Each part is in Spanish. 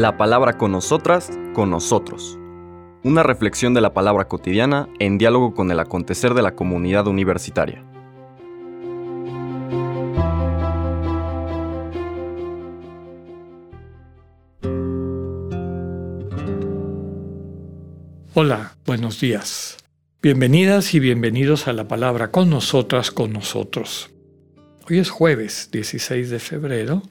La palabra con nosotras, con nosotros. Una reflexión de la palabra cotidiana en diálogo con el acontecer de la comunidad universitaria. Hola, buenos días. Bienvenidas y bienvenidos a la palabra con nosotras, con nosotros. Hoy es jueves 16 de febrero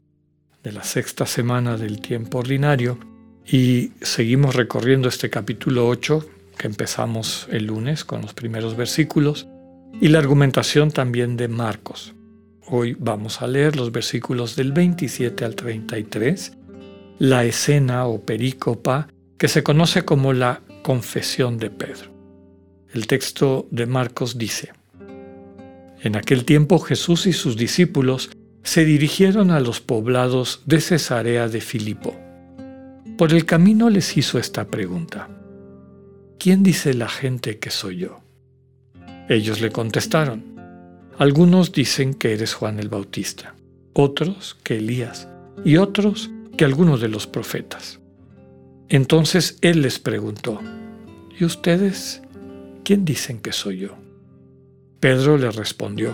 de la sexta semana del tiempo ordinario y seguimos recorriendo este capítulo 8 que empezamos el lunes con los primeros versículos y la argumentación también de Marcos. Hoy vamos a leer los versículos del 27 al 33, la escena o perícopa que se conoce como la confesión de Pedro. El texto de Marcos dice, En aquel tiempo Jesús y sus discípulos se dirigieron a los poblados de Cesarea de Filipo. Por el camino les hizo esta pregunta, ¿quién dice la gente que soy yo? Ellos le contestaron, algunos dicen que eres Juan el Bautista, otros que Elías y otros que algunos de los profetas. Entonces él les preguntó, ¿y ustedes ¿quién dicen que soy yo? Pedro le respondió,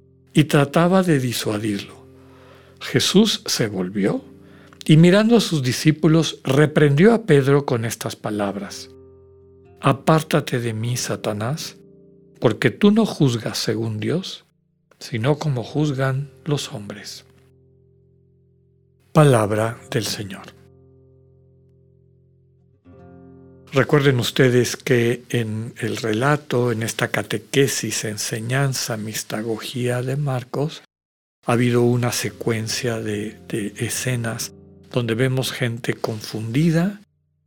y trataba de disuadirlo. Jesús se volvió y mirando a sus discípulos reprendió a Pedro con estas palabras. Apártate de mí, Satanás, porque tú no juzgas según Dios, sino como juzgan los hombres. Palabra del Señor. Recuerden ustedes que en el relato, en esta catequesis, enseñanza, mistagogía de Marcos, ha habido una secuencia de, escenas donde vemos gente confundida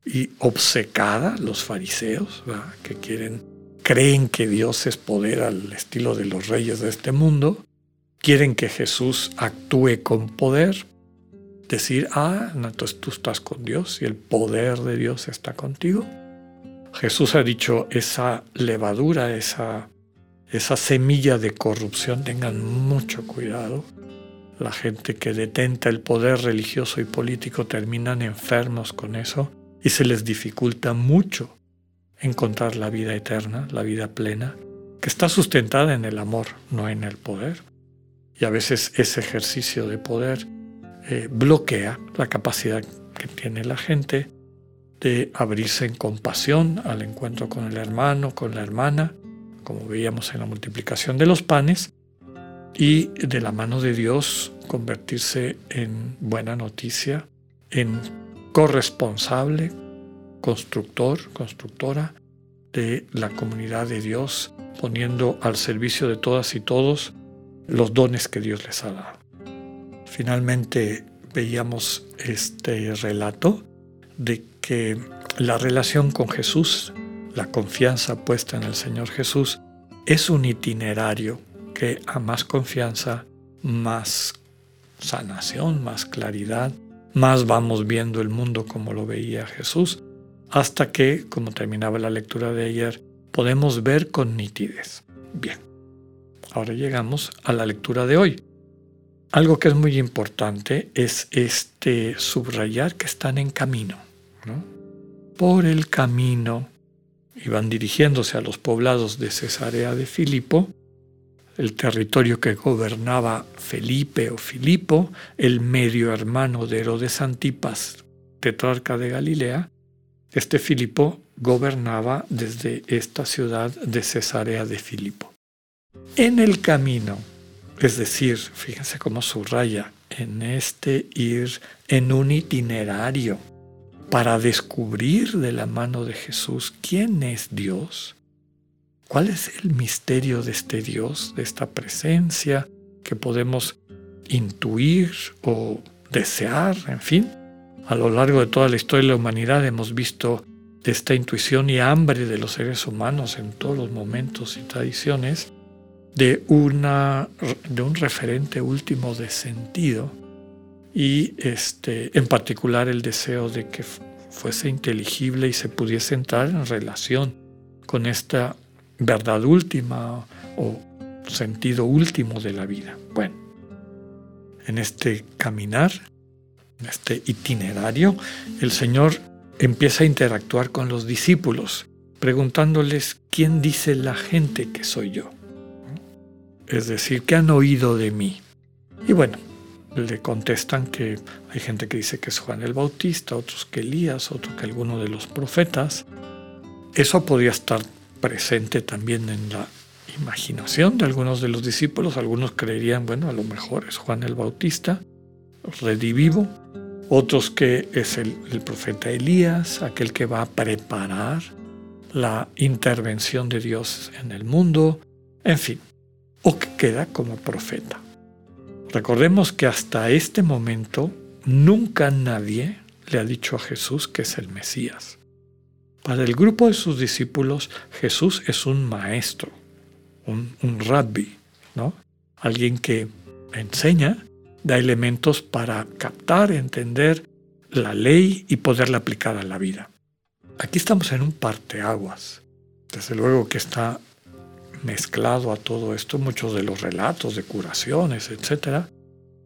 y obcecada, los fariseos, que quieren, creen que Dios es poder al estilo de los reyes de este mundo, quieren que Jesús actúe con poder, decir, ah, entonces tú estás con Dios y el poder de Dios está contigo. Jesús ha dicho, esa levadura, esa, esa semilla de corrupción, tengan mucho cuidado. La gente que detenta el poder religioso y político terminan enfermos con eso y se les dificulta mucho encontrar la vida eterna, la vida plena, que está sustentada en el amor, no en el poder. Y a veces ese ejercicio de poder eh, bloquea la capacidad que tiene la gente de abrirse en compasión al encuentro con el hermano, con la hermana, como veíamos en la multiplicación de los panes, y de la mano de Dios convertirse en buena noticia, en corresponsable, constructor, constructora de la comunidad de Dios, poniendo al servicio de todas y todos los dones que Dios les ha dado. Finalmente veíamos este relato de que la relación con Jesús, la confianza puesta en el Señor Jesús, es un itinerario que a más confianza, más sanación, más claridad, más vamos viendo el mundo como lo veía Jesús, hasta que, como terminaba la lectura de ayer, podemos ver con nitidez. Bien, ahora llegamos a la lectura de hoy. Algo que es muy importante es este subrayar que están en camino. Por el camino iban dirigiéndose a los poblados de Cesarea de Filipo, el territorio que gobernaba Felipe o Filipo, el medio hermano de Herodes Antipas, tetrarca de Galilea. Este Filipo gobernaba desde esta ciudad de Cesarea de Filipo. En el camino es decir, fíjense cómo subraya, en este ir en un itinerario para descubrir de la mano de Jesús quién es Dios, cuál es el misterio de este Dios, de esta presencia que podemos intuir o desear, en fin. A lo largo de toda la historia de la humanidad hemos visto esta intuición y hambre de los seres humanos en todos los momentos y tradiciones de, una, de un referente último de sentido y este, en particular el deseo de que fuese inteligible y se pudiese entrar en relación con esta verdad última o sentido último de la vida. Bueno, en este caminar, en este itinerario, el Señor empieza a interactuar con los discípulos, preguntándoles quién dice la gente que soy yo. Es decir, ¿qué han oído de mí? Y bueno, le contestan que hay gente que dice que es Juan el Bautista, otros que Elías, otros que alguno de los profetas. Eso podría estar presente también en la imaginación de algunos de los discípulos. Algunos creerían, bueno, a lo mejor es Juan el Bautista, redivivo. Otros que es el, el profeta Elías, aquel que va a preparar la intervención de Dios en el mundo. En fin, o que queda como profeta. Recordemos que hasta este momento nunca nadie le ha dicho a Jesús que es el Mesías. Para el grupo de sus discípulos, Jesús es un maestro, un, rabbi, ¿no? Alguien que enseña, da elementos para captar, entender la ley y poderla aplicar a la vida. Aquí estamos en un parteaguas. Desde luego que está mezclado a todo esto muchos de los relatos de curaciones, etc.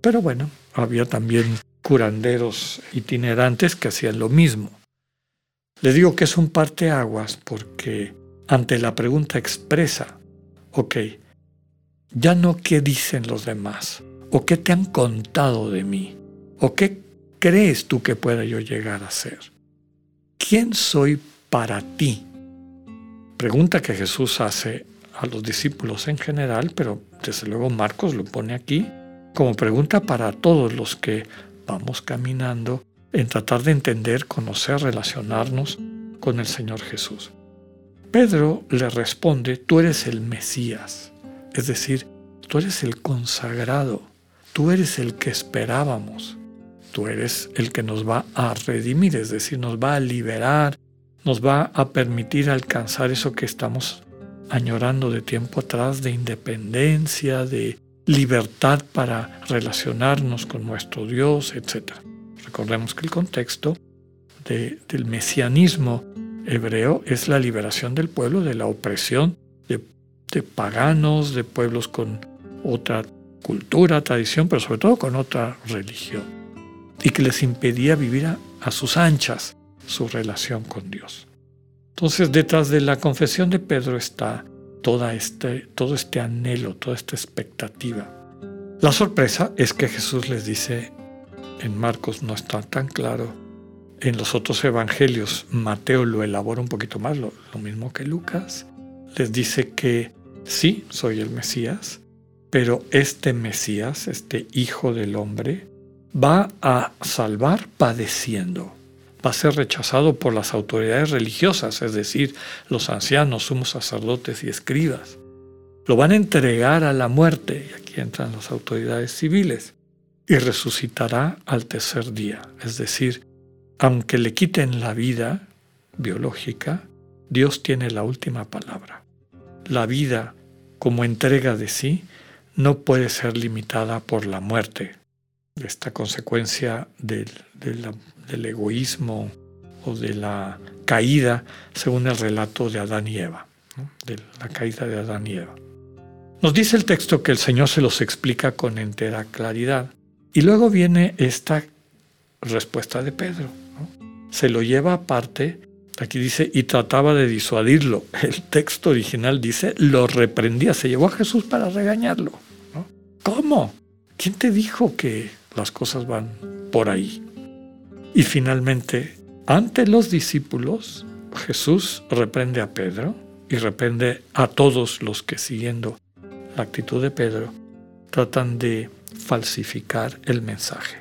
Pero bueno, había también curanderos itinerantes que hacían lo mismo. Le digo que es un parteaguas porque ante la pregunta expresa, ok, ya no qué dicen los demás, o qué te han contado de mí, o qué crees tú que pueda yo llegar a ser. ¿Quién soy para ti? Pregunta que Jesús hace a los discípulos en general, pero desde luego Marcos lo pone aquí como pregunta para todos los que vamos caminando en tratar de entender, conocer, relacionarnos con el Señor Jesús. Pedro le responde, tú eres el Mesías, es decir, tú eres el consagrado, tú eres el que esperábamos, tú eres el que nos va a redimir, es decir, nos va a liberar, nos va a permitir alcanzar eso que estamos añorando de tiempo atrás de independencia, de libertad para relacionarnos con nuestro Dios, etc. Recordemos que el contexto del mesianismo hebreo es la liberación del pueblo de la opresión de, paganos, de pueblos con otra cultura, tradición, pero sobre todo con otra religión, y que les impedía vivir a sus anchas su relación con Dios. Entonces, detrás de la confesión de Pedro está toda este, todo este anhelo, toda esta expectativa. La sorpresa es que Jesús les dice, en Marcos no está tan claro, en los otros evangelios Mateo lo elabora un poquito más, lo, lo mismo que Lucas, les dice que sí, soy el Mesías, pero este Mesías, este Hijo del Hombre, va a salvar padeciendo va a ser rechazado por las autoridades religiosas, es decir, los ancianos, sumos sacerdotes y escribas. Lo van a entregar a la muerte, y aquí entran las autoridades civiles, y resucitará al tercer día. Es decir, aunque le quiten la vida biológica, Dios tiene la última palabra. La vida como entrega de sí no puede ser limitada por la muerte, esta consecuencia del, del egoísmo o de la caída, según el relato de Adán y Eva, de la caída de Adán y Eva. Nos dice el texto que el Señor se los explica con entera claridad. Y luego viene esta respuesta de Pedro. Se lo lleva aparte, aquí dice, y trataba de disuadirlo. El texto original dice, lo reprendía, se llevó a Jesús para regañarlo. ¿Cómo? ¿Quién te dijo que las cosas van por ahí? Y finalmente, ante los discípulos, Jesús reprende a Pedro y reprende a todos los que siguiendo la actitud de Pedro tratan de falsificar el mensaje.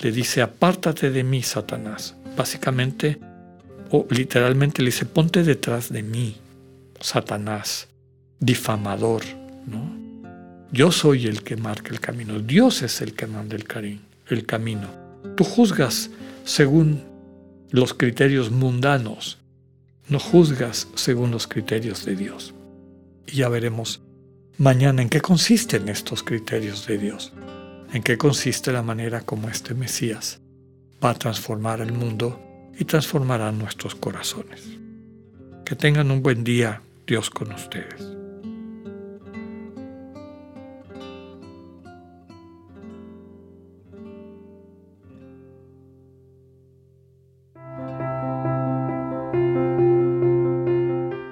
Le dice, apártate de mí, Satanás. Básicamente, o literalmente le dice, ponte detrás de mí, Satanás, difamador. ¿no? Yo soy el que marca el camino, Dios es el que manda el, el camino. Tú juzgas según los criterios mundanos, no juzgas según los criterios de Dios. Y ya veremos mañana en qué consisten estos criterios de Dios, en qué consiste la manera como este Mesías va a transformar el mundo y transformará nuestros corazones. Que tengan un buen día, Dios con ustedes.